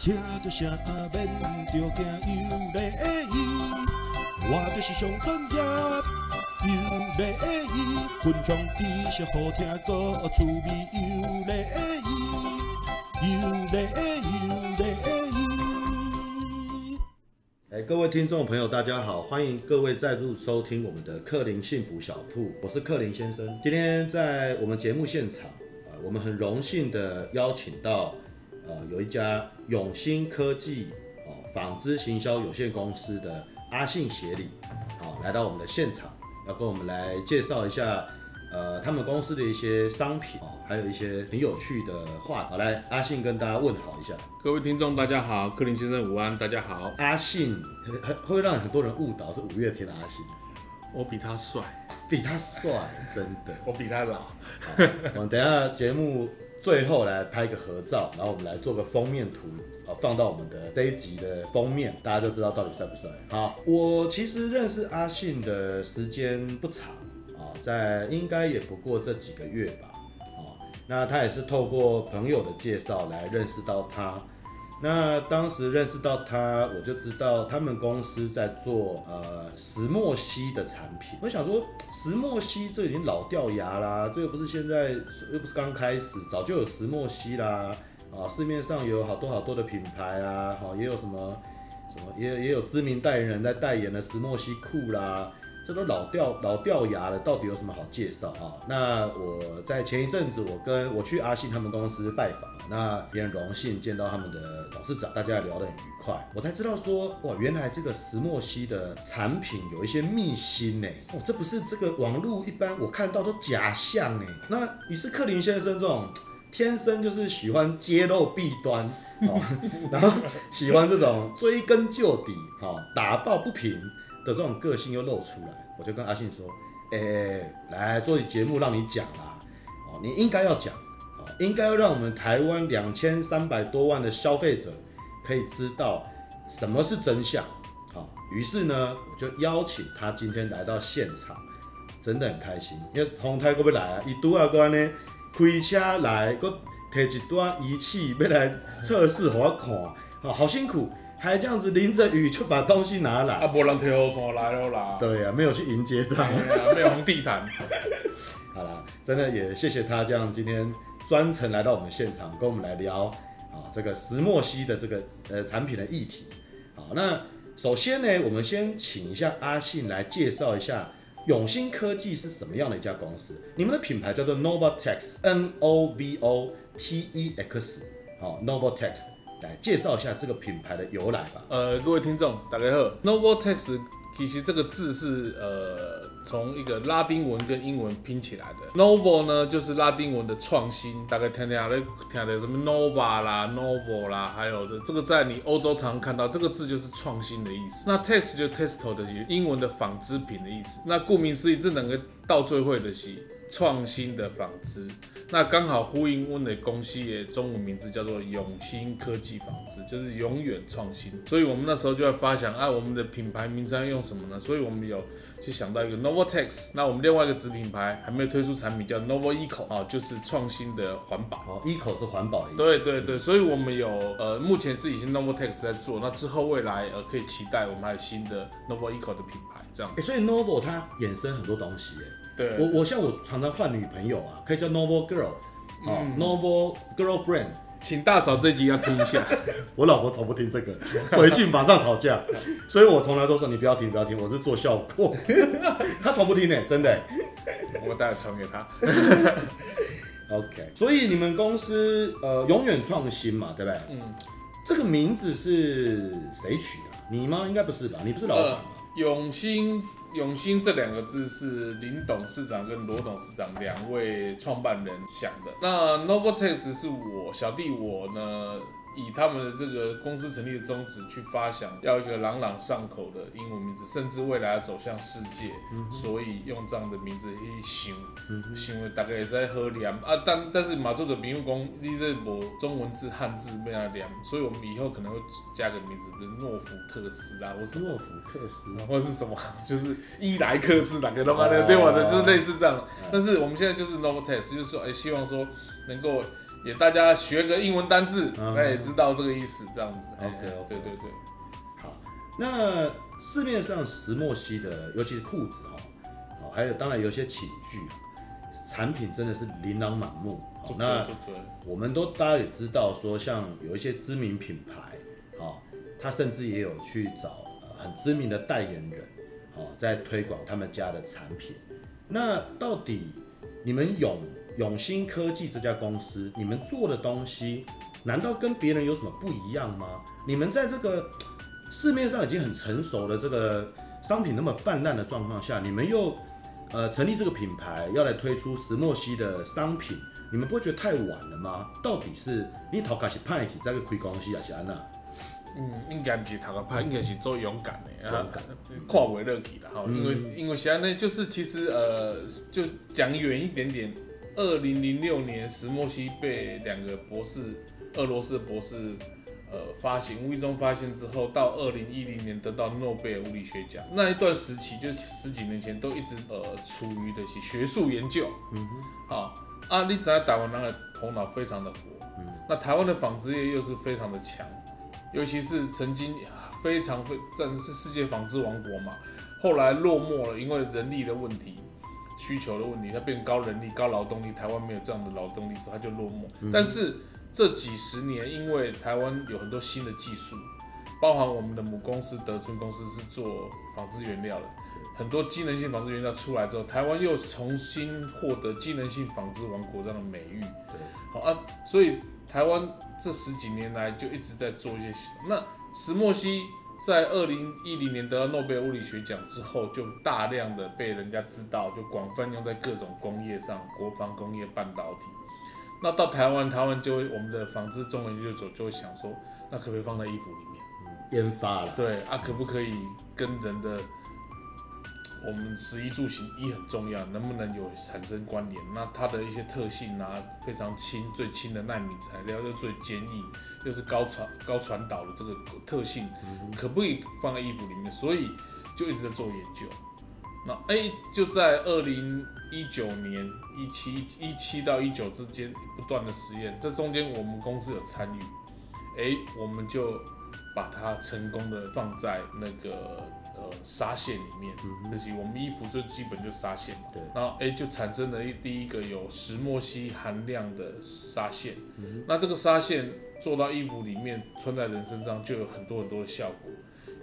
听着声免着惊，有礼仪，我就是上专业，有礼仪，分享知识好听，个趣味，有礼仪，有礼仪，有礼仪。哎，各位听众朋友，大家好，欢迎各位再度收听我们的克林幸福小铺，我是克林先生。今天在我们节目现场，啊，我们很荣幸的邀请到。呃，有一家永兴科技哦纺织行销有限公司的阿信协理，好、哦、来到我们的现场，要跟我们来介绍一下，呃，他们公司的一些商品哦，还有一些很有趣的话。好，来阿信跟大家问好一下。各位听众大家好，柯林先生午安，大家好。阿信会会让很多人误导是五月天的阿信，我比他帅，比他帅，真的，我比他老。好，我们等一下节目。最后来拍个合照，然后我们来做个封面图，啊，放到我们的这一集的封面，大家就知道到底帅不帅。好，我其实认识阿信的时间不长，啊，在应该也不过这几个月吧，啊，那他也是透过朋友的介绍来认识到他。那当时认识到他，我就知道他们公司在做呃石墨烯的产品。我想说，石墨烯这已经老掉牙啦，这又不是现在，又不是刚开始，早就有石墨烯啦。啊，市面上有好多好多的品牌啊，好，也有什么什么，也也有知名代言人在代言的石墨烯裤啦。这都老掉老掉牙了，到底有什么好介绍啊？那我在前一阵子，我跟我去阿信他们公司拜访，那也很荣幸见到他们的董事长，大家聊得很愉快。我才知道说，哇，原来这个石墨烯的产品有一些秘辛呢。哦，这不是这个网络一般我看到都假象呢。那于是克林先生这种天生就是喜欢揭露弊端，哦，然后喜欢这种追根究底，哈，打抱不平。的这种个性又露出来，我就跟阿信说：“哎、欸，来做节目让你讲啦，哦，你应该要讲，哦，应该要让我们台湾两千三百多万的消费者可以知道什么是真相，好，于是呢，我就邀请他今天来到现场，真的很开心，因为洪太哥要来啊，一拄啊过呢开车来，搁提一段仪器要来测试我看，好，好辛苦。”还这样子淋着雨就把东西拿来，啊，没人提雨伞来了啦。对呀、啊，没有去迎接他，没有红地毯。好啦，真的也谢谢他这样今天专程来到我们现场，跟我们来聊啊这个石墨烯的这个呃产品的议题。好，那首先呢，我们先请一下阿信来介绍一下永兴科技是什么样的一家公司。你们的品牌叫做 Novatex，N O V O T E X，好，Novatex。来介绍一下这个品牌的由来吧。呃，各位听众，大家好。Novatex 其实这个字是呃从一个拉丁文跟英文拼起来的。Novo 呢就是拉丁文的创新，大概听听的听的什么 Nova 啦、Novo 啦，还有这这个在你欧洲常看到这个字就是创新的意思。那 Tex 就 Textile 的英文的纺织品的意思。那顾名思义，这两个到最会的是创新的纺织。那刚好呼应温的公司的中文名字叫做永兴科技纺织，就是永远创新。所以我们那时候就在发想，啊，我们的品牌名称要用什么呢？所以我们有去想到一个 Novotex，。那我们另外一个子品牌还没有推出产品，叫 Novo Eco 啊，就是创新的环保。哦，Eco 是环保的意思。对对对，所以我们有呃，目前是已经 Novotex 在做，那之后未来呃可以期待我们还有新的 Novo Eco 的品牌这样。欸，所以 Novo 它衍生很多东西哎。对我我像我常常换女朋友啊，可以叫 novel Girl，啊、嗯、novel Girlfriend，请大嫂这集要听一下。我老婆从不听这个，回去马上吵架，所以我从来都说你不要听不要听，我是做效果。她从不听呢、欸，真的、欸。我待会传给她。OK，所以你们公司呃永远创新嘛，对不对？嗯。这个名字是谁取的？你吗？应该不是吧？你不是老板吗？呃永兴，永兴这两个字是林董事长跟罗董事长两位创办人想的。那 Novotex 是我小弟我呢。以他们的这个公司成立的宗旨去发想，要一个朗朗上口的英文名字，甚至未来要走向世界，嗯、所以用这样的名字去想，想为大概也是在喝凉啊。但但是马作者比如讲，你这无中文字汉字被他凉，所以我们以后可能会加个名字，比如诺福特斯啊，或是诺福克斯，或是什么，就是伊莱克斯哪个的，对吧？就是类似这样。但是我们现在就是 Novatex，就是说，哎，希望说能够。也大家学个英文单字，嗯大家也知道这个意思，这样子。OK，对对对。好，那市面上石墨烯的，尤其是裤子哈，好，还有当然有些寝具，产品真的是琳琅满目。好，那我们都大家也知道说，像有一些知名品牌，好，他甚至也有去找呃很知名的代言人，好，在推广他们家的产品。那到底你们永永兴科技这家公司，你们做的东西，难道跟别人有什么不一样吗？你们在这个市面上已经很成熟的这个商品那么泛滥的状况下，你们又呃成立这个品牌，要来推出石墨烯的商品，你们不会觉得太晚了吗？到底是你头壳是歹去在个开公司，还是安那？嗯，应该不是头壳歹，应该是做勇敢的，勇敢，跨为乐体了哈。因为、因为现在呢，就是其实呃，就讲远一点点，二零零六年石墨烯被两个博士，俄罗斯的博士。呃，发现无意中发现之后，到二零一零年得到诺贝尔物理学奖，那一段时期就十几年前都一直呃处于的是学术研究。嗯哼，好啊，你在台湾人的头脑非常的活，嗯，那台湾的纺织业又是非常的强，尤其是曾经非常非算是世界纺织王国嘛，后来落寞了，因为人力的问题、需求的问题，它变高人力、高劳动力，台湾没有这样的劳动力之后，它就落寞。嗯、但是这几十年，因为台湾有很多新的技术，包含我们的母公司德春公司是做纺织原料的，很多机能性纺织原料出来之后，台湾又重新获得机能性纺织王国这样的美誉。对，好啊，所以台湾这十几年来就一直在做一些。那石墨烯在二零一零年得到诺贝尔物理学奖之后，就大量的被人家知道，就广泛用在各种工业上，国防工业、半导体。那到台湾，台湾就会我们的纺织中文研究所就会想说，那可不可以放在衣服里面？嗯、研发了。对啊，可不可以跟人的我们食衣住行衣很重要，能不能有产生关联？那它的一些特性啊，非常轻，最轻的纳米材料又最坚硬，又是高传高传导的这个特性，嗯、可不可以放在衣服里面？所以就一直在做研究。那哎、欸，就在二零一九年一七一七到一九之间不断的实验，这中间我们公司有参与，哎、欸，我们就把它成功的放在那个呃纱线里面，嗯，就是我们衣服最基本就纱线嘛，对，然后哎、欸、就产生了一第一个有石墨烯含量的纱线，嗯，那这个纱线做到衣服里面穿在人身上就有很多很多的效果。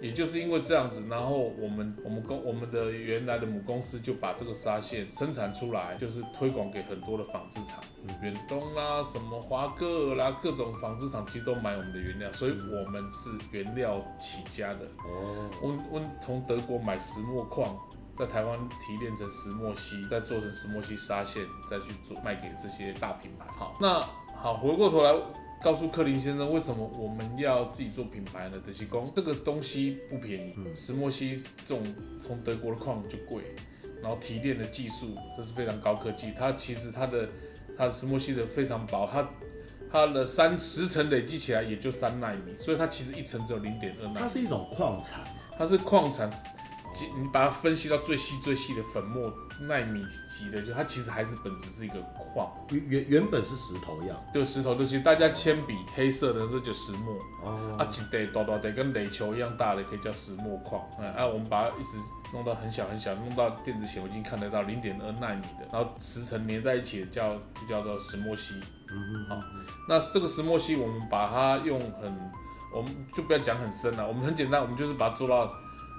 也就是因为这样子，然后我们我们公我们的原来的母公司就把这个纱线生产出来，就是推广给很多的纺织厂，远东啦、什么华歌尔啦，各种纺织厂其实都买我们的原料，所以我们是原料起家的。哦，我我从德国买石墨矿，在台湾提炼成石墨烯，再做成石墨烯纱线，再去做卖给这些大品牌。好，那好，回过头来。告诉克林先生，为什么我们要自己做品牌呢？德西工这个东西不便宜，嗯、石墨烯这种从德国的矿就贵，然后提炼的技术这是非常高科技。它其实它的它的石墨烯的非常薄，它它的三十层累积起来也就三纳米，所以它其实一层只有零点二纳米。它是一种矿产，它是矿产。你把它分析到最细最细的粉末纳米级的，就它其实还是本质是一个矿，原原原本是石头一样，对，石头，就是大家铅笔黑色的这就石墨，哦，啊，一袋大大得跟垒球一样大的可以叫石墨矿，嗯，啊，我们把它一直弄到很小很小，弄到电子显微镜看得到零点二纳米的，然后十层粘在一起的叫就叫做石墨烯，嗯哼，好，那这个石墨烯我们把它用很，我们就不要讲很深了，我们很简单，我们就是把它做到，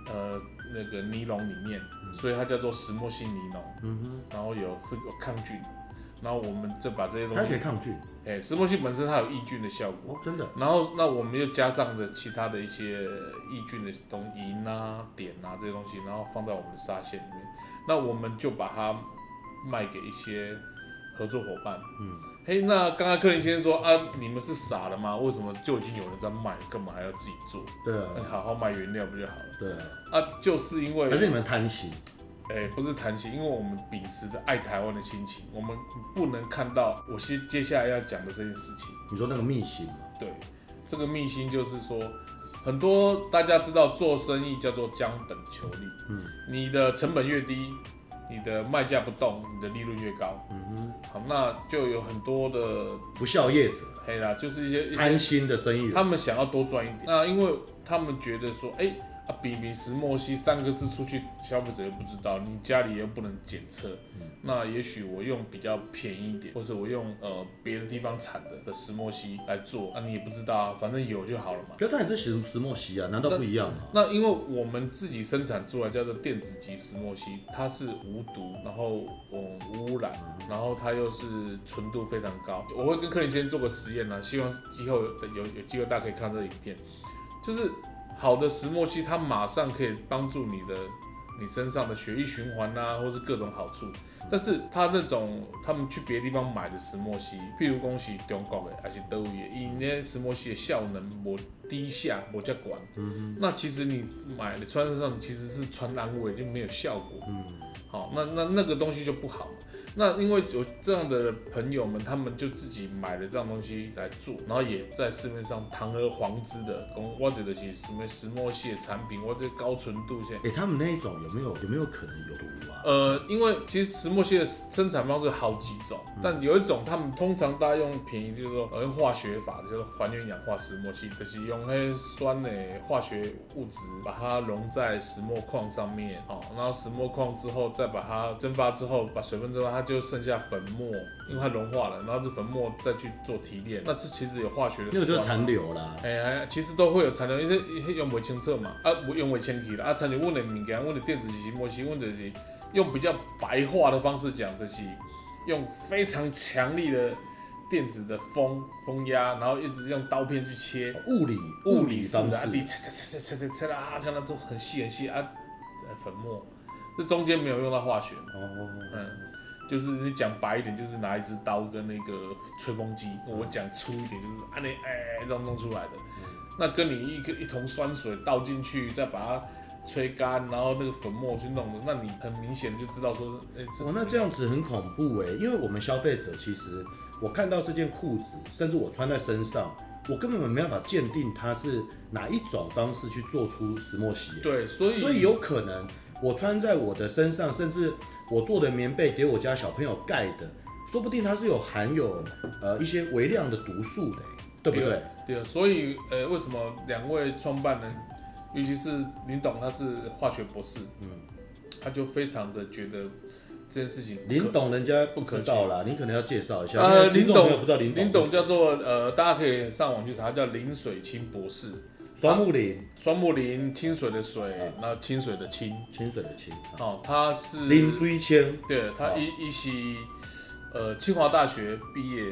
呃。那个尼龙里面，所以它叫做石墨烯尼龙。嗯哼，然后有是有抗菌，然后我们就把这些东西，它可以抗菌。哎、欸，石墨烯本身它有抑菌的效果。哦，真的。然后那我们又加上了其他的一些抑菌的东银啊、碘啊这些东西，然后放在我们的纱线里面。那我们就把它卖给一些合作伙伴。嗯。嘿，那刚刚柯林先生说啊，你们是傻了吗？为什么就已经有人在卖，干嘛还要自己做？对啊，好好卖原料不就好了？对啊，啊，就是因为还是你们贪心？哎、欸，不是贪心，因为我们秉持着爱台湾的心情，我们不能看到我接接下来要讲的这件事情。你说那个秘辛？对，这个秘辛就是说，很多大家知道做生意叫做将本求利，嗯，你的成本越低，你的卖价不动，你的利润越高。嗯哼，好，那就有很多的不孝业者，黑啦，就是一些一些贪心的生意人，他们想要多赚一点。那因为他们觉得说，哎、欸。啊，比比石墨烯三个字出去，消费者又不知道，你家里又不能检测，嗯、那也许我用比较便宜一点，或是我用呃别的地方产的的石墨烯来做，那、啊、你也不知道啊，反正有就好了嘛。可它也是石石墨烯啊，难道不一样吗？那，那因为我们自己生产出来叫做电子级石墨烯，它是无毒，然后嗯无污染，然后它又是纯度非常高。我会跟客人先做个实验呢、啊，希望以后有有有机会大家可以看这个影片，就是。好的石墨烯，它马上可以帮助你的你身上的血液循环啊，或是各种好处。但是它那种他们去别的地方买的石墨烯，譬如讲是中国的还是德国的，因那石墨烯的效能无低下，无这管。嗯哼。那其实你买的穿身上其实是穿安慰，就没有效果。嗯。好，那那那个东西就不好。那因为有这样的朋友们，他们就自己买了这样东西来做，然后也在市面上堂而皇之的，或者的是什么石墨烯的产品，或者高纯度些。哎、欸，他们那一种有没有有没有可能有毒啊？呃，因为其实石墨烯的生产方式好几种，嗯、但有一种他们通常大家用便宜，就是说用化学法，就是还原氧化石墨烯，就是用那些酸的化学物质把它溶在石墨矿上面，哦，然后石墨矿之后再把它蒸发之后，把水分蒸发，它。就剩下粉末，因为它融化了，然后这粉末再去做提炼，那这其实有化学的，那个就是残留啦。哎哎，其实都会有残留，因为用不清澈嘛，啊，用不清气了啊，残留问的物件，问的电子级石墨烯，问的是用比较白话的方式讲的是，用非常强力的电子的风风压，然后一直用刀片去切，物理物理式的啊，切切切切切切啦，看它做很细很细啊，粉末，这中间没有用到化学，哦，嗯。就是你讲白一点，就是拿一支刀跟那个吹风机；我讲粗一点，就是按那哎这样弄出来的。那跟你一个一桶酸水倒进去，再把它吹干，然后那个粉末去弄的，那你很明显就知道说，哎，哇，那这样子很恐怖哎，因为我们消费者其实，我看到这件裤子，甚至我穿在身上，我根本没办法鉴定它是哪一种方式去做出石墨烯。对，所以所以有可能。我穿在我的身上，甚至我做的棉被给我家小朋友盖的，说不定它是有含有呃一些微量的毒素的，对不对？对，所以呃，为什么两位创办人，尤其是林董，他是化学博士，嗯，他就非常的觉得这件事情，林董人家不知道啦，你可能要介绍一下。呃，林董不知道林董，林董叫做呃，大家可以上网去查，他叫林水清博士。双木林，双木林，清水的水，那清水的清，清水的清。哦，他是林追清，对，他一一系，呃，清华大学毕业，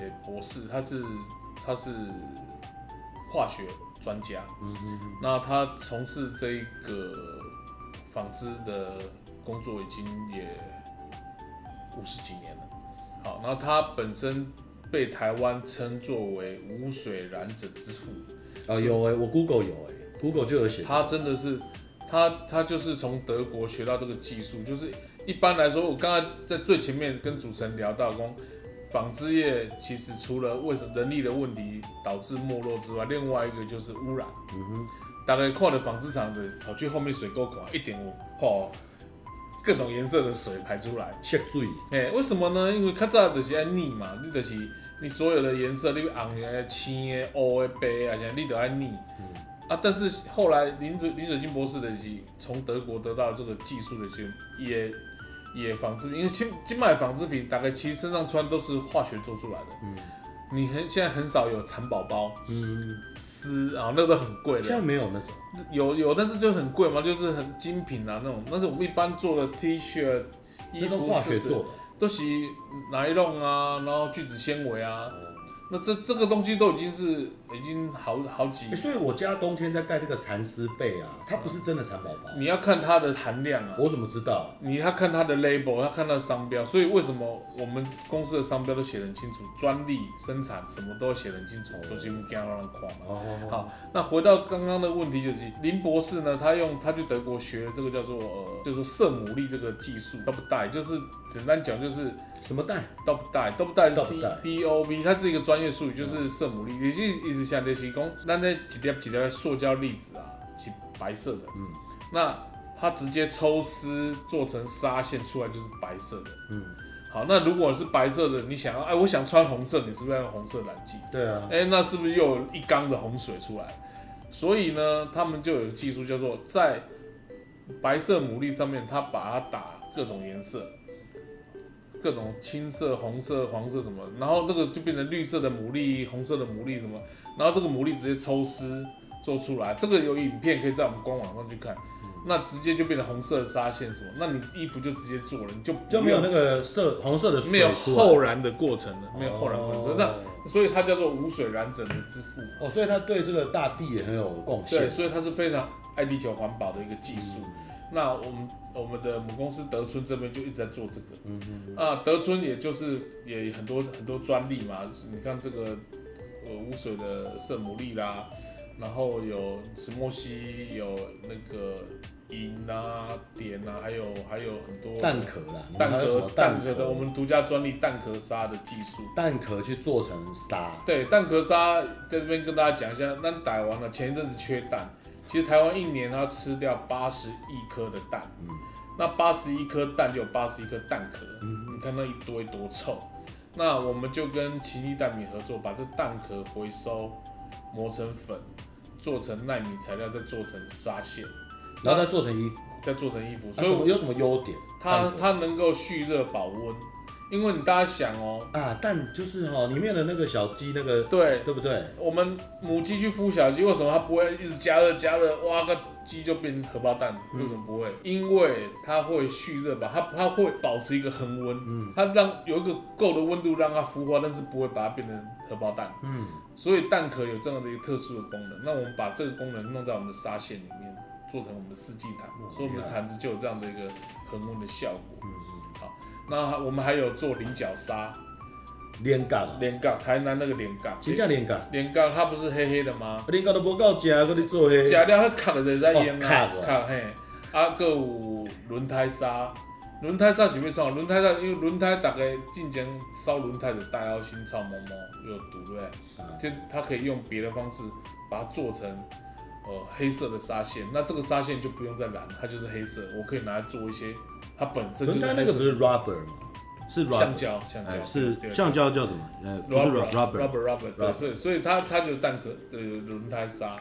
呃，博士，他是他是化学专家。嗯嗯嗯。那他从事这个纺织的工作已经也五十几年了。好，然后他本身被台湾称作为无水染者之父。啊、哦、有哎、欸，我 Google 有哎、欸、，Google 就有写。他真的是，他他就是从德国学到这个技术，就是一般来说，我刚才在最前面跟主持人聊到，说纺织业其实除了为什么人力的问题导致没落之外，另外一个就是污染。嗯哼，大概看了纺织厂的跑去后面水沟口一点五泡各种颜色的水排出来，血水。哎、欸，为什么呢？因为较早就是爱腻嘛，你就是。你所有的颜色，你红的、青的、黑的、白的，啊，你都爱腻。嗯、啊，但是后来林水林水清博士的是从德国得到这个技术的时候，也也纺织，因为今今买纺织品大概其实身上穿都是化学做出来的。嗯，你很现在很少有蚕宝宝，嗯，丝啊，那个都很贵的。现在没有那种，有有，但是就很贵嘛，就是很精品啊那种。但是我们一般做的 T 恤、衣服，那个化学做的。都是奶酪啊，然后聚酯纤维啊。那这这个东西都已经是已经好好几、欸，所以我家冬天在盖这个蚕丝被啊，它不是真的蚕宝宝。你要看它的含量啊。我怎么知道？你要看它的 label，要看它的商标。所以为什么我们公司的商标都写得很清楚，专利生产什么都写得很清楚，都是用胶让人看嘛。哦哦哦。好，那回到刚刚的问题就是，林博士呢，他用他去德国学这个叫做呃，就是色母粒这个技术，double dye，就是简单讲就是。什么带？double dye，double dye 是 D O B，它是一个专业术语，就是色母粒。也就一直想的是讲，那那几条几条塑胶粒子啊，是白色的。嗯，那它直接抽丝做成纱线出来就是白色的。嗯，好，那如果是白色的，你想要，哎，我想穿红色，你是不是要用红色染剂？对啊，哎，那是不是又有一缸的红水出来？所以呢，他们就有技术叫做在白色牡蛎上面，它把它打各种颜色，各种青色、红色、黄色什么，然后那个就变成绿色的牡蛎、红色的牡蛎什么，然后这个牡蛎直接抽丝做出来，这个有影片可以在我们官网上去看。那直接就变成红色的纱线什么，那你衣服就直接做了，你就就没有那个色红色的没有后染的过程了，没有后染过程。哦、那所以它叫做无水染整的之父哦，所以它对这个大地也很有贡献。对，所以它是非常爱地球环保的一个技术。嗯、那我们我们的母公司德春这边就一直在做这个。嗯嗯。啊，德春也就是也很多很多专利嘛，你看这个呃污水的色母粒啦。然后有石墨烯，有那个银啊、碘啊，还有还有很多蛋壳啦，蛋壳蛋壳的，我们独家专利蛋壳砂的技术，蛋壳去做成砂。对，蛋壳砂在这边跟大家讲一下，那打完了，前一阵子缺蛋，其实台湾一年它吃掉八十亿颗的蛋，嗯，那八十一颗蛋就有八十一颗蛋壳，嗯，你看那一堆多臭，那我们就跟奇力蛋米合作，把这蛋壳回收磨成粉。做成纳米材料，再做成纱线，然后再做成衣服，再做成衣服。所以有什么优点？它它能够蓄热保温，因为你大家想哦，啊，蛋就是哈，里面的那个小鸡那个，对对不对？我们母鸡去孵小鸡，为什么它不会一直加热加热？哇，个鸡就变成荷包蛋，为什么不会？因为它会蓄热吧，它它会保持一个恒温，嗯，它让有一个够的温度让它孵化，但是不会把它变成荷包蛋，嗯。所以蛋壳有这样的一个特殊的功能，那我们把这个功能弄在我们的纱线里面，做成我们的四季毯，所以我们的毯子就有这样的一个恒温的效果。嗯嗯。好，那我们还有做菱角纱，菱角，菱角，台南那个菱角，真正菱角，菱角它不是黑黑的吗？菱角都不够吃，搁你做黑。吃了它壳就在淹啊，壳壳嘿，啊，搁有轮胎沙。轮胎纱是咩送？轮胎纱，因为轮胎大概进前烧轮胎的大妖星草毛毛有毒，对不对？就它可以用别的方式把它做成呃黑色的纱线，那这个纱线就不用再染，它就是黑色。我可以拿来做一些，它本身就是。轮胎那个不是 rubber 吗？是橡胶，橡胶是橡胶叫什么？呃，不是 rubber，rubber，rubber，对，所以所以它它就是蛋壳的轮胎纱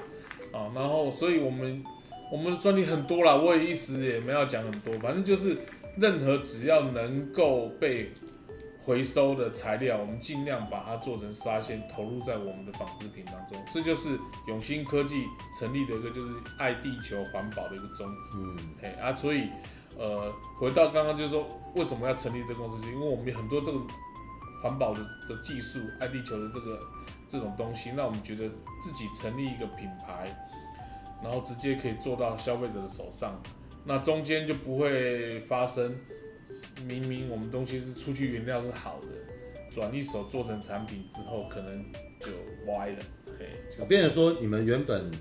啊。然后，所以我们我们的专利很多啦，我也一时也没有讲很多，反正就是。任何只要能够被回收的材料，我们尽量把它做成纱线，投入在我们的纺织品当中。这就是永兴科技成立的一个，就是爱地球环保的一个宗旨。嗯，哎啊，所以呃，回到刚刚就是说，为什么要成立这个公司？因为我们有很多这个环保的的技术，爱地球的这个这种东西，那我们觉得自己成立一个品牌，然后直接可以做到消费者的手上。那中间就不会发生，明明我们东西是出去原料是好的，转一手做成产品之后，可能就歪了。我变成说，你们原本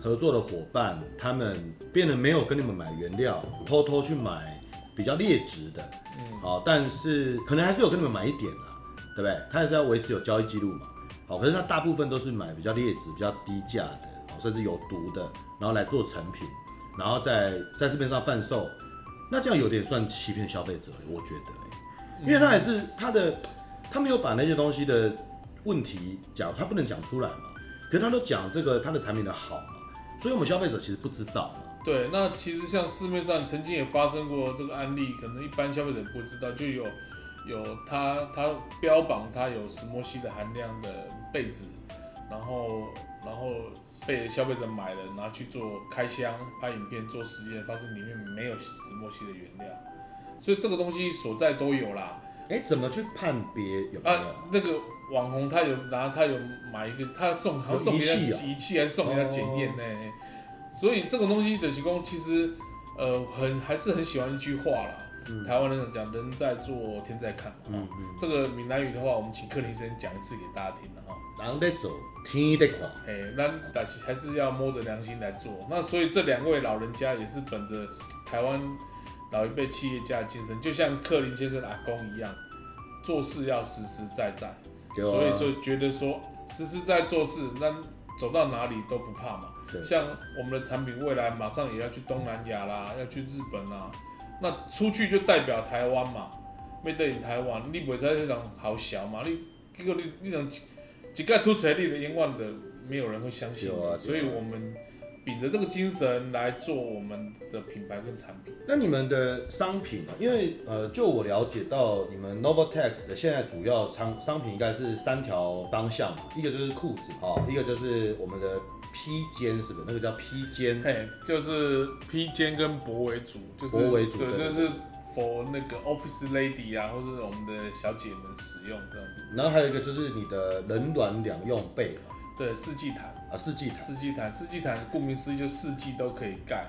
合作的伙伴，他们变得没有跟你们买原料，偷偷去买比较劣质的，嗯，好，但是可能还是有跟你们买一点啊，对不对？他还是要维持有交易记录嘛，好，可是他大部分都是买比较劣质、比较低价的，甚至有毒的，然后来做成品。然后在在市面上贩售，那这样有点算欺骗消费者，我觉得，因为他还是他的，他没有把那些东西的问题讲，他不能讲出来嘛，可是他都讲这个他的产品的好嘛，所以我们消费者其实不知道嘛。对，那其实像市面上曾经也发生过这个案例，可能一般消费者不知道，就有有他他标榜他有石墨烯的含量的被子，然后然后。被消费者买了，拿去做开箱、拍影片、做实验，发现里面没有石墨烯的原料，所以这个东西所在都有啦。哎，怎么去判别有没有？啊，那个网红他有拿，他有买一个，他送好像送给他仪器，还是送给他检验呢？所以这个东西的提供其实呃很还是很喜欢一句话啦。嗯、台湾人讲人在做天在看，嗯嗯，这个闽南语的话，我们请克林先讲一次给大家听了哈。人在做天在看，哎，那但是还是要摸着良心来做。那所以这两位老人家也是本着台湾老一辈企业家的精神，就像克林先生的阿公一样，做事要实实在在。啊、所以就觉得说实实在做事，那走到哪里都不怕嘛。对像我们的产品未来马上也要去东南亚啦，要去日本啦，那出去就代表台湾嘛，made in 台湾，你袂使这种好小嘛，你结果你你种一个凸出来你的英万的没有人会相信你，对啊啊所以我们秉着这个精神来做我们的品牌跟产品。那你们的商品啊，因为呃，就我了解到，你们 Novotex 的现在主要商商品应该是三条方向嘛，一个就是裤子啊、哦，一个就是我们的披肩，是不是？那个叫披肩，嘿，就是披肩跟脖为主，就是对就是 for 那个 office lady 啊，或是我们的小姐们使用这样子。然后还有一个就是你的冷暖两用被嘛，对，四季毯，啊，四季毯，四季毯，四季毯，顾名思义就四季都可以盖，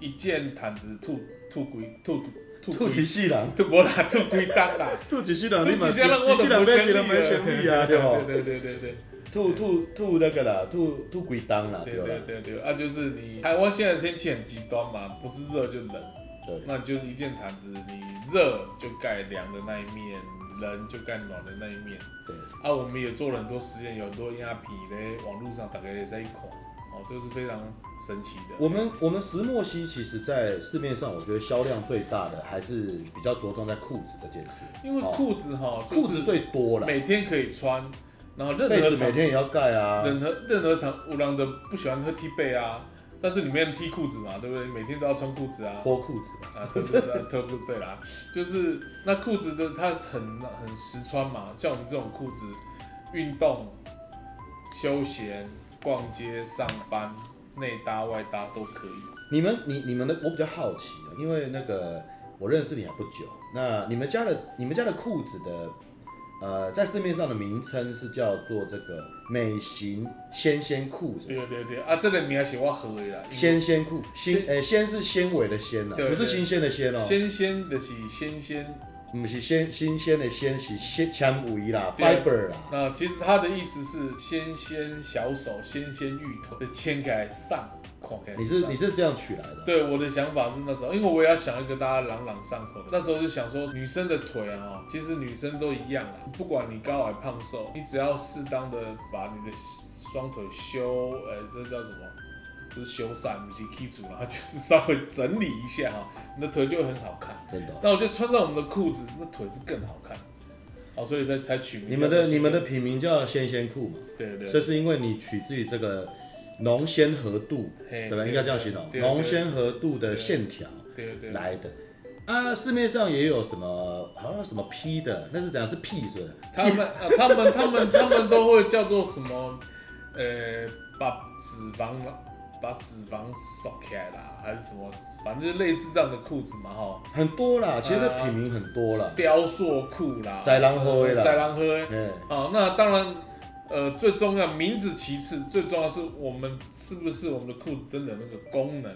一件毯子吐吐鬼吐吐兔几细人，吐无啦，吐几档啦，兔几细人，你嘛，几细人我几细人买一个买选选利啊，对不？对对对对兔兔兔那个啦，兔兔几档啦，对对？对对，啊，就是你台湾现在天气很极端嘛，不是热就冷。对，那就是一件毯子，你热就盖凉的那一面，冷就盖暖的那一面。对，啊，我们也做了很多实验，有很多鸭皮嘞，网络上大概也在一孔，哦，这是非常神奇的。我们我们石墨烯其实在市面上，我觉得销量最大的还是比较着重在裤子这件事，因为裤子哈，裤子最多了，每天可以穿，然后任被何每天也要盖啊，任何任何场，有人的不喜欢喝 T 背啊，但是里面踢裤子嘛，对不对？每天都要穿裤子啊。脱裤子。啊，特不是特不对啦，就是那裤子的它很很实穿嘛，像我们这种裤子，运动、休闲、逛街、上班，内搭外搭都可以。你们你你们的我比较好奇啊，因为那个我认识你还不久，那你们家的你们家的裤子的呃，在市面上的名称是叫做这个美型纤纤裤，对对对，啊，这个名是我喝的啦。纤纤裤，纤诶纤是纤维的纤啊，对对不是新鲜的鲜哦、喔。纤纤的是纤纤，不是鲜新鲜的鲜，是纤纤维啦对，fiber 啦。那其实它的意思是纤纤小手，纤纤玉腿的牵盖上，你是你是这样取来的？对，我的想法是那时候，因为我也要想一个大家朗朗上口的。那时候就想说，女生的腿啊，其实女生都一样啦，不管你高矮胖瘦，你只要适当的把你的双腿修，呃、欸，这叫什么？就是修缮，不是剔除啦，就是稍微整理一下哈，你的腿就会很好看。真的哦、那我就穿上我们的裤子，那腿是更好看。好，所以才才取名。你们的你们的品名叫仙仙裤嘛？对对。这是因为你取自于这个浓纤合度，对吧？应该这样形容，浓纤合度的线条，来的。啊，市面上也有什么，好像什么 P 的，那是怎样？是 P 是不是？他们啊，他们他们他们都会叫做什么？呃，把脂肪把脂肪锁起来啦，还是什么？反正就类似这样的裤子嘛，哈。很多啦，其实这品名很多啦。雕塑裤啦，在狼喝啦，在狼喝。嗯。好，那当然，呃，最重要名字其次，最重要是我们是不是我们的裤子真的那个功能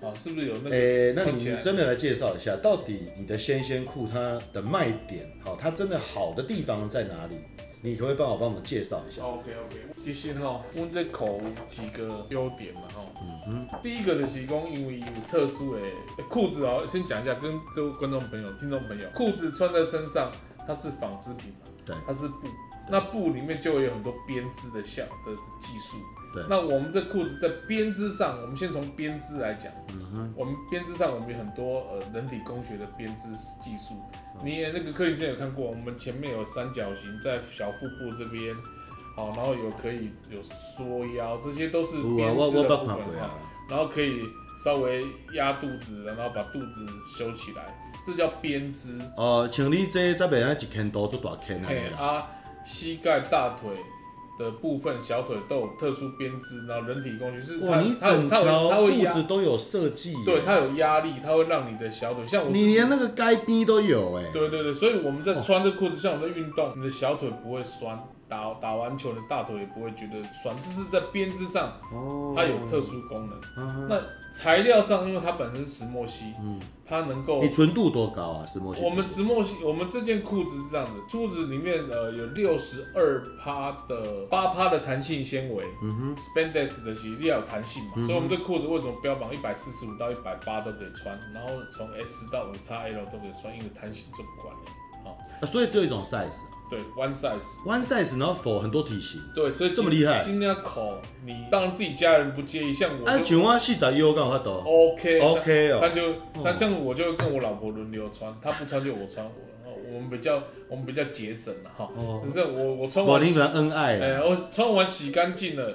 啊？是不是有那个？诶，那你真的来介绍一下，到底你的纤纤裤它的卖点，好，它真的好的地方在哪里？你可不可以帮我帮我们介绍一下？OK OK，其实哈，我这口几个优点嘛哈。嗯哼。第一个就是讲，因为有特殊的裤子哦，先讲一下，跟各位观众朋友、听众朋友，裤子穿在身上，它是纺织品嘛，对，它是布，那布里面就会有很多编织的小的技术。对。那我们这裤子在编织上，我们先从编织来讲。嗯哼。我们编织上，我们有很多呃人体工学的编织技术。你也那个柯林先有看过，我们前面有三角形在小腹部这边，好，然后有可以有缩腰，这些都是编织的部分哈。然后可以稍微压肚子，然后把肚子修起来，这叫编织。哦，像你这这边那一千多就大圈啊。啊，膝盖、大腿。的部分小腿都有特殊编织，然后人体工学是它，它有它有它会裤子都有设计，对，它有压力，它会让你的小腿像我，你连那个该逼都有哎，对对对，所以我们在穿这裤子，像我们在运动，你的小腿不会酸，打打完球的大腿也不会觉得酸，这是在编织上，它有特殊功能。那材料上，因为它本身是石墨烯，嗯，它能够，你纯度多高啊？石墨烯？我们石墨烯，我们这件裤子是这样的，裤子里面呃有六十二趴的八趴的弹性纤维，嗯哼，spandex 的其实要有弹性嘛，所以我们这裤子为什么标榜一百四十五到一百八都可以穿，然后从 S 到五 XL 都可以穿，因为弹性这么管理。好，啊所以只有一种 size，对，one size。one size，然后 for 很多体型。对，所以这么厉害。今天口，你当然自己家人不介意，像我啊，就像我四十一我刚好都 OK OK 哦。他就像像我就跟我老婆轮流穿，她不穿就我穿，我我们比较我们比较节省了哈。哦。可是我我穿哇，完洗，你们恩爱哎，啊，我穿完洗干净了，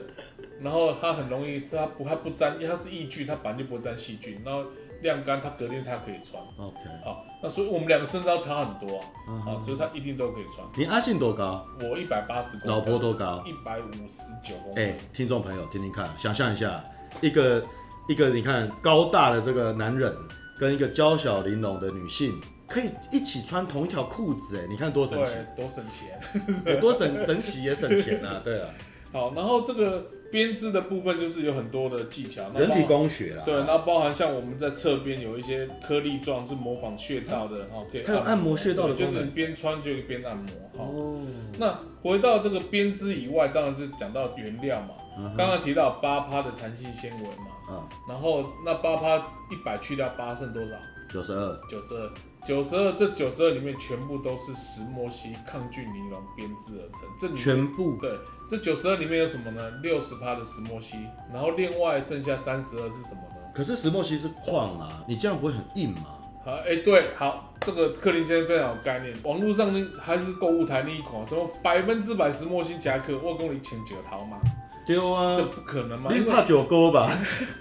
然后它很容易，它不它不沾，因为它是抑菌，它本来就不会沾细菌，然后晾干，它隔天它可以穿。OK。好，那所以我们两个身高差很多啊，嗯好，所以它一定都可以穿。你阿信多高？我一百八十公分，老婆多高？一百五十九公哎、分。听众朋友，听听看，想象一下，一个一个你看高大的这个男人，跟一个娇小玲珑的女性，可以一起穿同一条裤子，哎，你看多神奇，多省钱。有多省神奇也省钱啊，对啊，好，然后这个编织的部分就是有很多的技巧，那人体工学啦，对，然后包含像我们在侧边有一些颗粒状是模仿穴道的哈，可以还有按摩穴道的就是你边穿就边按摩哈。哦，那回到这个编织以外，当然是讲到原料嘛，嗯刚刚提到八趴的弹性纤维嘛，嗯，然后那八趴一百去掉八剩多少？九十二，九十二，九十二，这九十二里面全部都是石墨烯抗菌尼龙编织而成。这里全部对，这九十二里面有什么呢？六十帕的石墨烯，然后另外剩下三十二是什么呢？可是石墨烯是矿啊，你这样不会很硬吗？好，哎、对，好，这个克林先生非常有概念。网络上呢还是购物台那一款，什么百分之百石墨烯夹克，我跟你请九桃嘛，对这啊，不可能嘛？你怕九勾吧？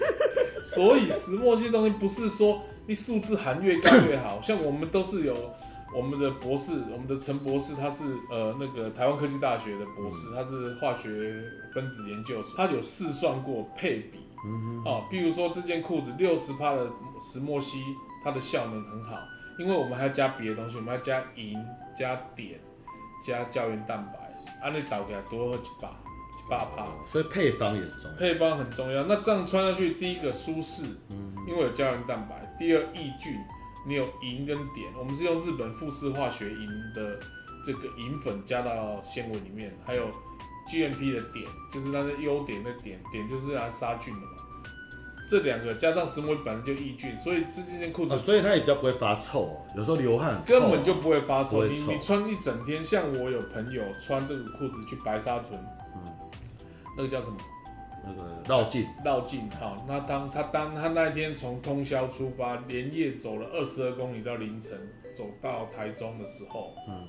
所以石墨烯东西不是说你数字含越高越好，像我们都是有我们的博士，我们的陈博士，他是呃那个台湾科技大学的博士，他是化学分子研究所，他有试算过配比，嗯哦，比如说这件裤子六十帕的石墨烯，它的效能很好，因为我们还要加别的东西，我们要加银、加碘、加胶原蛋白，按你倒起来多喝几把一百帕。所以配方也很重要。配方很重要。那这样穿下去，第一个舒适，因为有胶原蛋白；第二抑菌，你有银跟碘。我们是用日本富士化学银的这个银粉加到纤维里面，还有 GMP 的碘，就是它的优点的碘，碘就是来杀菌的嘛。这两个加上石墨本来就抑菌，所以这件裤子啊，所以它也比较不会发臭，有时候流汗啊根本就不会发臭。臭你你穿一整天，像我有朋友穿这个裤子去白沙屯，嗯那个叫什么？那个绕境，绕境好，那当他当他那一天从通宵出发，连夜走了二十二公里到凌晨，走到台中的时候，嗯，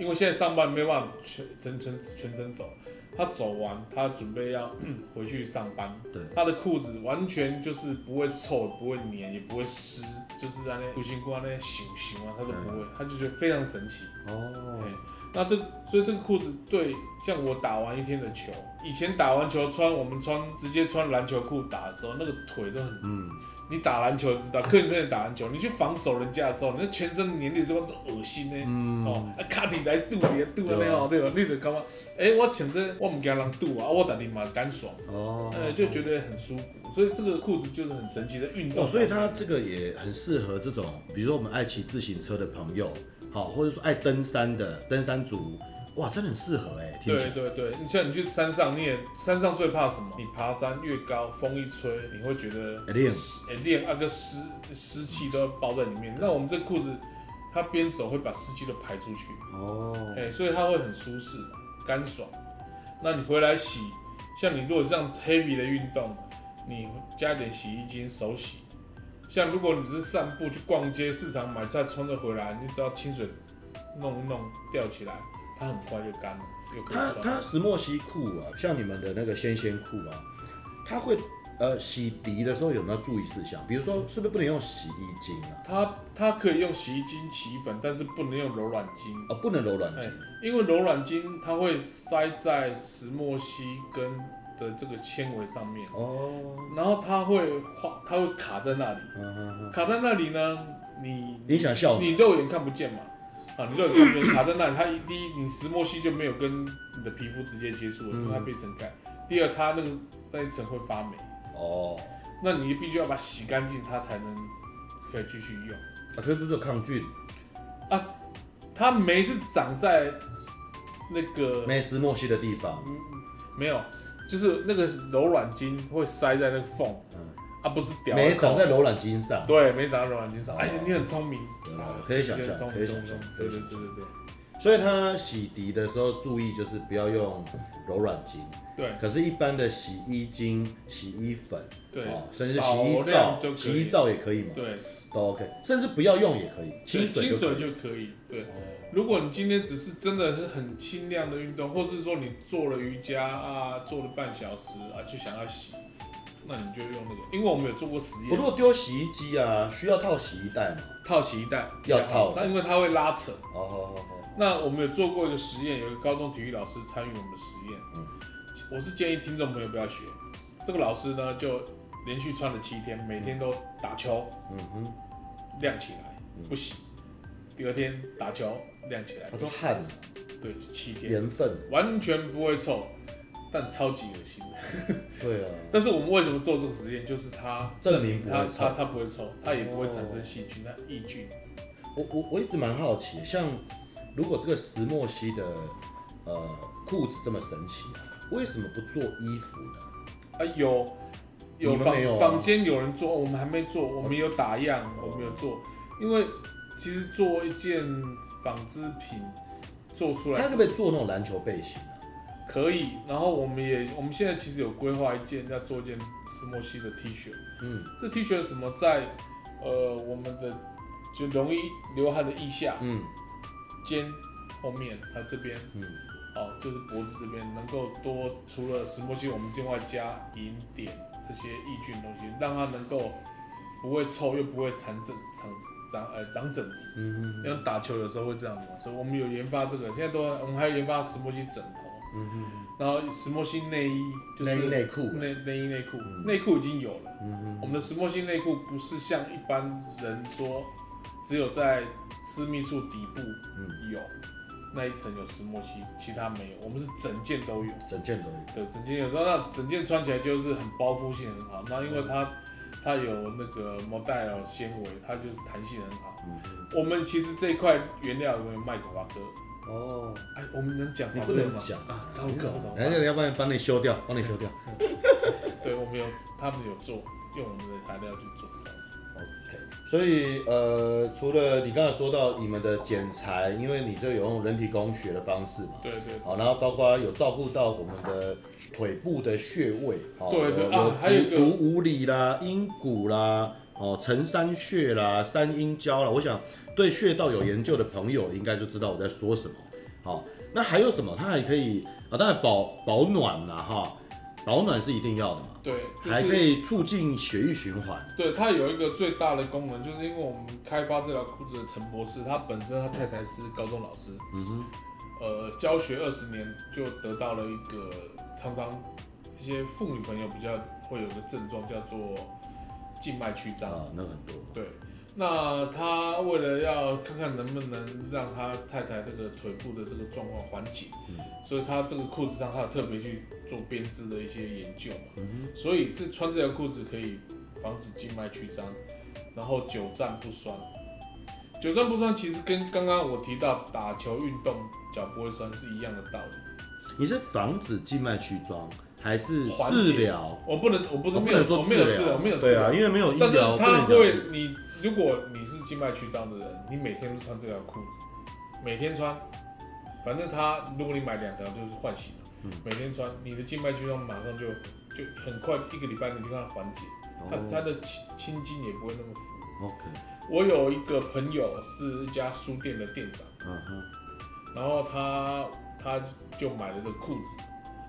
因为现在上班没办法全全全全程走，他走完，他准备要 回去上班，对，他的裤子完全就是不会臭，不会黏，也不会湿，就是在那出新裤那醒醒啊，他都不会，他就觉得非常神奇。哦嘿，那这所以这个裤子对，像我打完一天的球，以前打完球穿我们穿直接穿篮球裤打的时候，那个腿都很，嗯，你打篮球知道，克林森也打篮球，你去防守人家的时候，你那全身黏力这么恶心呢。嗯哦，啊，卡底来堵你，堵的那哦，对吧？你就感觉，哎，我穿这我唔惊人堵啊，我打的嘛干爽，哦，呃，就觉得很舒服，所以这个裤子就是很神奇的运动。哦，所以它这个也很适合这种，比如说我们爱骑自行车的朋友，好，或者说爱登山的登山族，哇，真的很适合哎，听起来，对对对，你像你去山上，你也山上最怕什么？你爬山越高，风一吹，你会觉得会冷湿，哎练那个湿湿气都要包在里面。那我们这裤子，它边走会把湿气都排出去，哦，哎、所以它会很舒适、干爽。那你回来洗，像你如果这样 heavy 的运动，你加一点洗衣精手洗。像如果你只是散步去逛街、市场买菜，穿着回来，你只要清水弄一弄吊起来，它很快就干了，又可以它穿。它石墨烯裤啊，像你们的那个纤纤裤啊，它会呃洗涤的时候有没有注意事项？比如说是不是不能用洗衣精啊？它它可以用洗衣精、洗衣粉，但是不能用柔软精，哦，不能柔软哎精。因为柔软精它会塞在石墨烯跟的这个纤维上面，哦，然后它会画，它会卡在那里，嗯嗯嗯，卡在那里呢，你影响效果。你肉眼看不见嘛，啊，你肉眼看不见，卡在那里，它一第一，你石墨烯就没有跟你的皮肤直接接触了，因为它被层盖；第二，它那个那一层会发霉，哦，那你必须要把它洗干净，它才能可以继续用。啊，可是不是有抗菌啊？它霉是长在那个没石墨烯的地方。嗯，没有，就是那个柔软筋会塞在那个缝，嗯，啊，不是屌，没长在柔软筋上。对，没长在柔软筋上。哎呀，你很聪明，可以想象，可以想象。对对对对对。所以他洗涤的时候注意就是不要用柔软巾，对。可是，一般的洗衣精、洗衣粉，对，甚至洗衣皂，洗衣皂也可以嘛，对，都 OK。甚至不要用也可以，清水就可以。对，如果你今天只是真的是很轻量的运动，或是说你做了瑜伽啊，做了半小时啊，就想要洗，那你就用那个，因为我们有做过实验。我如果丢洗衣机啊，需要套洗衣袋吗？套洗衣袋要套，但因为它会拉扯。哦好好好。那我们有做过一个实验，有一个高中体育老师参与我们的实验。嗯，我是建议听众朋友不要学。这个老师呢，就连续穿了七天，每天都打球，嗯哼，晾起来不洗。第二天打球亮起来，他都汗。对，七天。盐分。完全不会臭，但超级恶心。对啊。但是我们为什么做这个实验？就是他证明他他他不会臭，他也不会产生细菌，它抑菌。我我我一直蛮好奇，像。如果这个石墨烯的呃裤子这么神奇啊，为什么不做衣服呢？啊有有坊坊间有人做，我们还没做，我们有打样，我们有做。因为其实做一件纺织品做出来，他可不可以做那种篮球背心啊？可以。然后我们也我们现在其实有规划一件要做一件石墨烯的 T 恤。嗯，这 T 恤什么在呃我们的就容易流汗的腋下。嗯。肩后面，它这边，嗯，哦，就是脖子这边能够多，除了石墨烯，我们另外加银碘这些抑菌东西，让它能够不会臭，又不会产疹、长长呃长疹子。嗯嗯。因为打球有时候会这样子嘛，所以我们有研发这个，现在都我们还有研发石墨烯枕头。嗯嗯。然后石墨烯内衣就是内内裤，内内衣内裤，内裤已经有了。嗯嗯。我们的石墨烯内裤不是像一般人说，只有在私密处底部有那一层有石墨烯，其他没有。我们是整件都有，整件都有。对，整件有时候那整件穿起来就是很包覆性很好。那因为它它有那个摩代尔纤维，它就是弹性很好。嗯。我们其实这一块原料有没有卖给华哥？哦。哎，我们能讲吗？不能讲啊，糟糕糟糕。人家要不然帮你修掉，帮你修掉。对，我们有，他们有做，用我们的材料去做。所以，呃，除了你刚才说到你们的剪裁，因为你这有用人体工学的方式嘛，对对，好，然后包括有照顾到我们的腿部的穴位，好，对对，有足足五里啦、阴骨啦、哦承山穴啦、三阴交啦，我想对穴道有研究的朋友应该就知道我在说什么。好，那还有什么？它还可以啊，当然保保暖啦，哈。保暖是一定要的嘛？对，就是、还可以促进血液循环。对，它有一个最大的功能，就是因为我们开发这条裤子的陈博士，他本身他太太是高中老师，嗯哼，呃，教学二十年就得到了一个常常一些妇女朋友比较会有个症状，叫做静脉曲张啊，那很多。对。那他为了要看看能不能让他太太这个腿部的这个状况缓解，嗯、所以他这个裤子上他有特别去做编织的一些研究嘛。嗯、所以这穿这条裤子可以防止静脉曲张，然后久站不酸。久站不酸其实跟刚刚我提到打球运动脚不会酸是一样的道理。你是防止静脉曲张？还是治疗？我不能，我不是，没有说没有治疗，没有治疗。对啊，因为没有医疗。但是他会，你如果你是静脉曲张的人，你每天都穿这条裤子，每天穿，反正他如果你买两条就是换洗的，嗯、每天穿，你的静脉曲张马上就就很快一个礼拜你就看缓解，他他、哦、的青青筋也不会那么浮。OK。我有一个朋友是一家书店的店长，嗯哼，然后他他就买了这个裤子。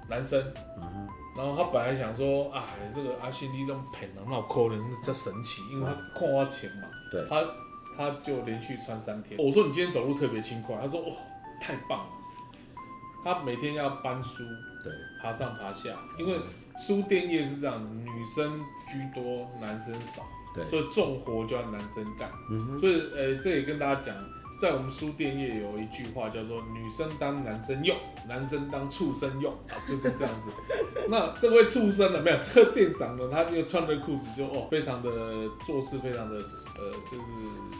男生，然后他本来想说，哎，这个阿信你这种骗人那扣人叫神奇，因为他扣花钱嘛。对。他他就连续穿三天。我说你今天走路特别轻快，他说哇，太棒了。他每天要搬书，对，爬上爬下，因为书店业是这样，女生居多，男生少，对，所以重活就要男生干。嗯哼。所以，呃，这也跟大家讲。在我们书店业有一句话叫做“女生当男生用，男生当畜生用”，啊，就是这样子。那这位畜生呢？没有这个店长呢，他就穿着裤子就哦，非常的做事非常的呃，就是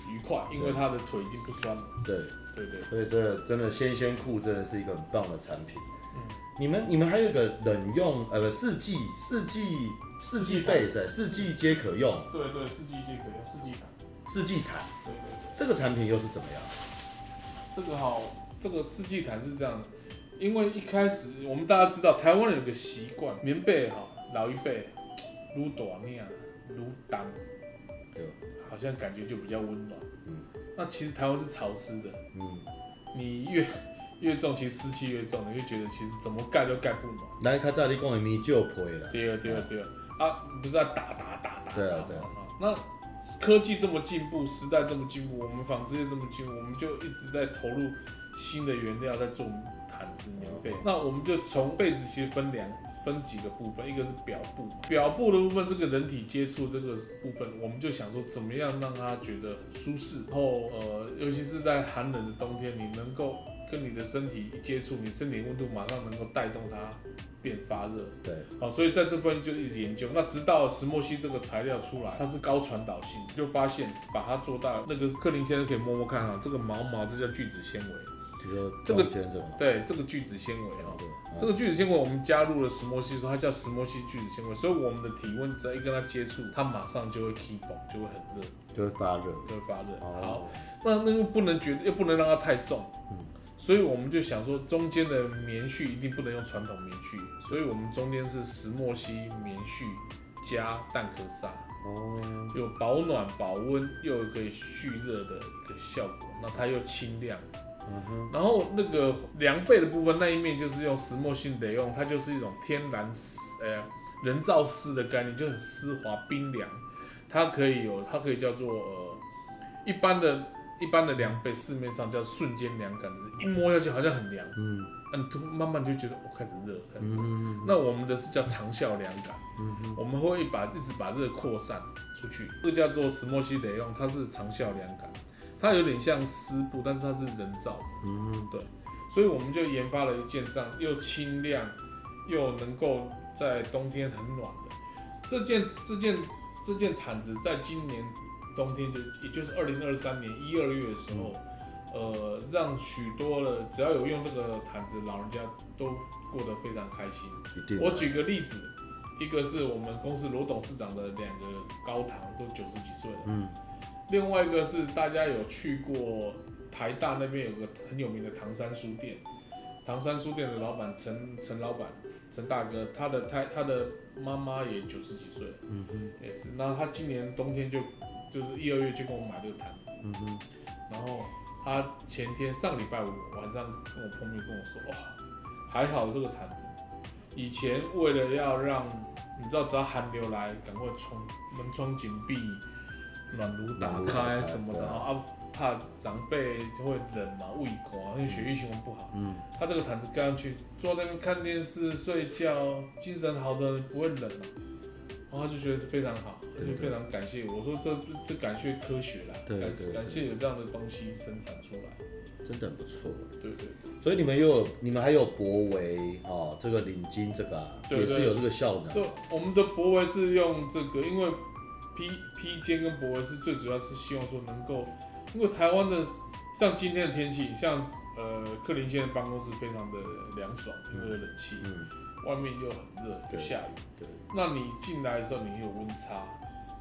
愉快，因为他的腿已经不酸了。对对对，所以这真的纤纤裤真的是一个很棒的产品。嗯，你们你们还有一个冷用呃不四季四季四季被是四季皆可用，对对，四季皆可用，四季毯，四季毯，对对对，这个产品又是怎么样？这个好，这个四季毯是这样的，因为一开始我们大家知道台湾人有个习惯，棉被哈，老一辈撸短面撸当，对，好像感觉就比较温暖，嗯，那其实台湾是潮湿的，嗯，你越越重，其实湿气越重，你就觉得其实怎么盖都盖不暖。来，他在你讲的米就配了，对啊对啊对啊，啊不是要打打打打，对啊对啊，那科技这么进步，时代这么进步，我们纺织业这么进步，我们就一直在投入新的原料在做毯子、棉被。那我们就从被子其实分两分几个部分，一个是表布，表布的部分是个人体接触这个部分，我们就想说怎么样让它觉得舒适，然后呃，尤其是在寒冷的冬天，你能够。跟你的身体一接触，你身体温度马上能够带动它变发热。对，好，所以在这份就一直研究。那直到石墨烯这个材料出来，它是高传导性，就发现把它做大。那个克林先生可以摸摸看啊，这个毛毛这叫聚酯纤维。这个对，这个聚酯纤维哈，这个聚酯纤维我们加入了石墨烯，说它叫石墨烯聚酯纤维，所以我们的体温只要一跟它接触，它马上就会起爆，就会很热，就会发热，就会发热。好，那那个不能绝，又不能让它太重。嗯。所以我们就想说，中间的棉絮一定不能用传统棉絮，所以我们中间是石墨烯棉絮加蛋壳纱，哦，有保暖保温又可以蓄热的一个效果，那它又轻量，嗯哼，然后那个凉被的部分那一面就是用石墨烯得用，它就是一种天然丝，呃，人造丝的概念，就很丝滑冰凉，它可以有，它可以叫做呃一般的。一般的凉被市面上叫瞬间凉感，就是一摸下去好像很凉，嗯，嗯，慢慢就觉得我开始热，开始热。嗯，那我们的是叫长效凉感，嗯哼，我们会把一直把热扩散出去，这个叫做石墨烯雷用，它是长效凉感，它有点像丝布，但是它是人造的，嗯，对，所以我们就研发了一件这样又轻量又能够在冬天很暖的。这件这件这件毯子，在今年。冬天就也就是二零二三年一二月的时候，嗯、呃，让许多的只要有用这个毯子，老人家都过得非常开心。我举个例子，一个是我们公司罗董事长的两个高堂，都九十几岁了。嗯。另外一个是大家有去过台大那边有个很有名的唐山书店，唐山书店的老板陈陈老板陈大哥，他的他他的妈妈也九十几岁了。嗯哼。也是，那他今年冬天就。就是一二月就跟我买这个毯子，嗯哼，然后他前天上礼拜五晚上跟我碰面跟我说，哇，还好这个毯子，以前为了要让你知道只要寒流来，赶快窗门窗紧闭，暖炉打开什么的啊，怕长辈就会冷嘛，胃寒，因为血液循环不好，嗯，他这个毯子盖上去，坐在那边看电视睡觉，精神好的不会冷嘛。然后他就觉得是非常好，他就非常感谢我，说这这感谢科学啦，对对对对，感谢有这样的东西生产出来，真的很不错。对对对，所以你们又有你们还有博围哦，这个领巾这个啊，对对对，也是有这个效能。对，我们的博围是用这个，因为披披肩跟脖围是最主要是希望说能够，因为台湾的像今天的天气，像呃克林先生办公室非常的凉爽，因为有冷气。嗯嗯外面又很热，又下雨。对，那你进来的时候，你有温差。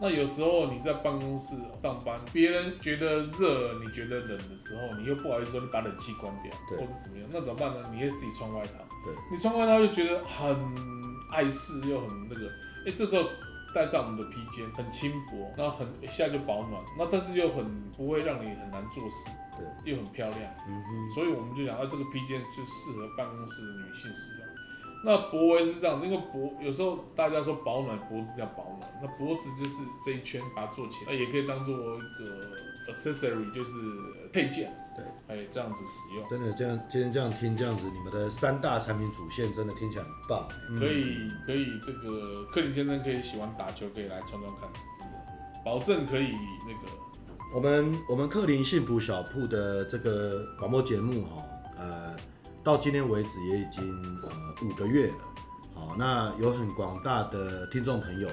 那有时候你在办公室上班，别人觉得热，你觉得冷的时候，你又不好意思说你把冷气关掉，对或者怎么样，那怎么办呢？你会自己穿外套。对，你穿外套就觉得很碍事，又很那个。哎、欸，这时候带上我们的披肩，很轻薄，然后很一下就保暖，那但是又很不会让你很难做事，对，又很漂亮。嗯哼，所以我们就讲，啊，这个披肩就适合办公室的女性使用。那脖围是这样，因为脖有时候大家说保暖脖子要保暖，那脖子就是这一圈把它做起来，那也可以当做一个 accessory，就是配件。对，哎，这样子使用。真的这样，今天这样听这样子，你们的三大产品主线真的听起来很棒。可以，可以，这个克林先生可以喜欢打球，可以来穿穿看，保证可以那个。我们我们克林幸福小铺的这个广播节目哈，呃。到今天为止也已经呃五个月了，好，那有很广大的听众朋友，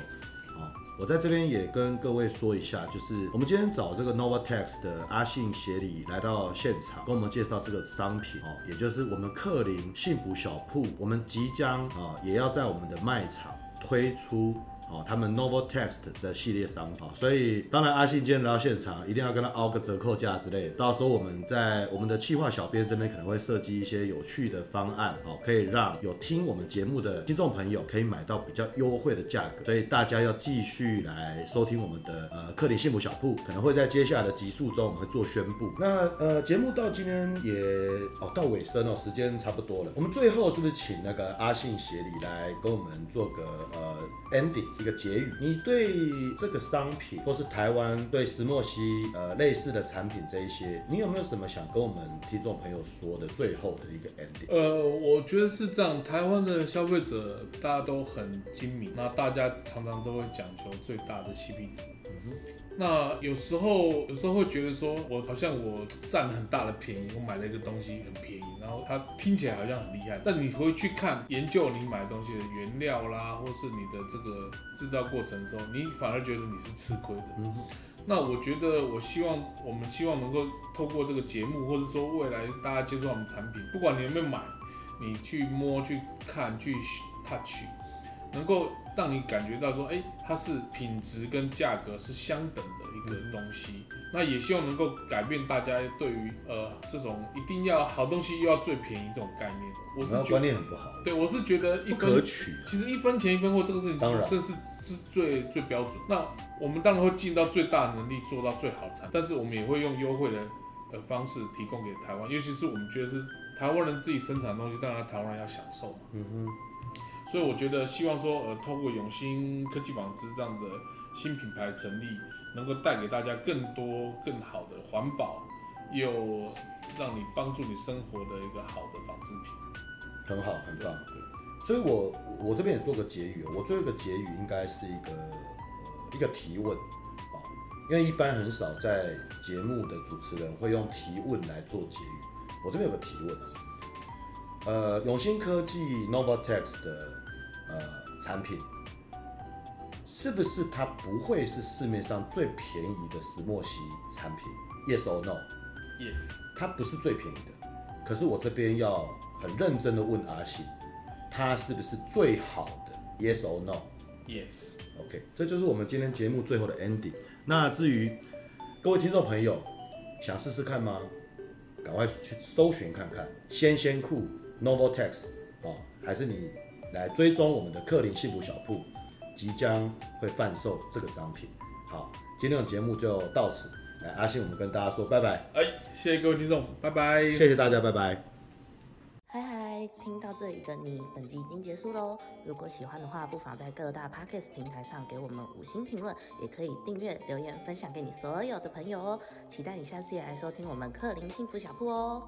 我在这边也跟各位说一下，就是我们今天找这个 Novatex 的阿信协理来到现场，跟我们介绍这个商品哦，也就是我们克林幸福小铺，我们即将啊也要在我们的卖场推出。哦，他们 NOVA TEST 的系列商品，所以当然阿信今天来到现场，一定要跟他凹个折扣价之类的。到时候我们在我们的企划小编这边可能会设计一些有趣的方案，哦，可以让有听我们节目的听众朋友可以买到比较优惠的价格。所以大家要继续来收听我们的呃克林幸福小铺，可能会在接下来的集数中我们会做宣布。那呃节目到今天也哦到尾声哦，时间差不多了。我们最后是不是请那个阿信协理来跟我们做个呃 ending？一个结语，你对这个商品，或是台湾对石墨烯呃类似的产品这一些，你有没有什么想跟我们听众朋友说的最后的一个 ending？呃，我觉得是这样，台湾的消费者大家都很精明，那大家常常都会讲求最大的 CP 值。嗯。那有时候，有时候会觉得说，我好像我占了很大的便宜，我买了一个东西很便宜，然后它听起来好像很厉害，但你回去看研究你买东西的原料啦，或是你的这个制造过程的时候，你反而觉得你是吃亏的。嗯。那我觉得，我希望我们希望能够透过这个节目，或是说未来大家接触我们产品，不管你有没有买，你去摸、去看、去 touch。能够让你感觉到说，哎、欸，它是品质跟价格是相等的一个东西。嗯、那也希望能够改变大家对于呃这种一定要好东西又要最便宜这种概念。我是观念很不好。对，我是觉得一分可取、啊。其实一分钱一分货这个事情，当然这是这是最最标准。那我们当然会尽到最大能力做到最好产，但是我们也会用优惠的呃方式提供给台湾，尤其是我们觉得是台湾人自己生产的东西，当然台湾人要享受嘛。嗯哼。所以我觉得，希望说，呃，透过永兴科技纺织这样的新品牌成立，能够带给大家更多、更好的环保，又让你帮助你生活的一个好的纺织品。很好，很棒。对，所以我我这边也做个结语，我做一个结语应该是一个呃一个提问啊，因为一般很少在节目的主持人会用提问来做结语，我这边有个提问啊。呃，永兴科技 Novatex 的呃产品，是不是它不会是市面上最便宜的石墨烯产品？Yes or no？Yes，它不是最便宜的。可是我这边要很认真的问阿信，它是不是最好的？Yes or no？Yes。OK，这就是我们今天节目最后的 ending。那至于各位听众朋友，想试试看吗？赶快去搜寻看看，仙仙酷。Novotex 哦，还是你来追踪我们的克林幸福小铺，即将会贩售这个商品。好，今天的节目就到此。来，阿信，我们跟大家说拜拜。哎，谢谢各位听众，拜拜。谢谢大家，拜拜。嗨嗨，听到这里的你，本集已经结束喽。如果喜欢的话，不妨在各大 Podcast 平台上给我们五星评论，也可以订阅、留言、分享给你所有的朋友哦。期待你下次也来收听我们克林幸福小铺哦。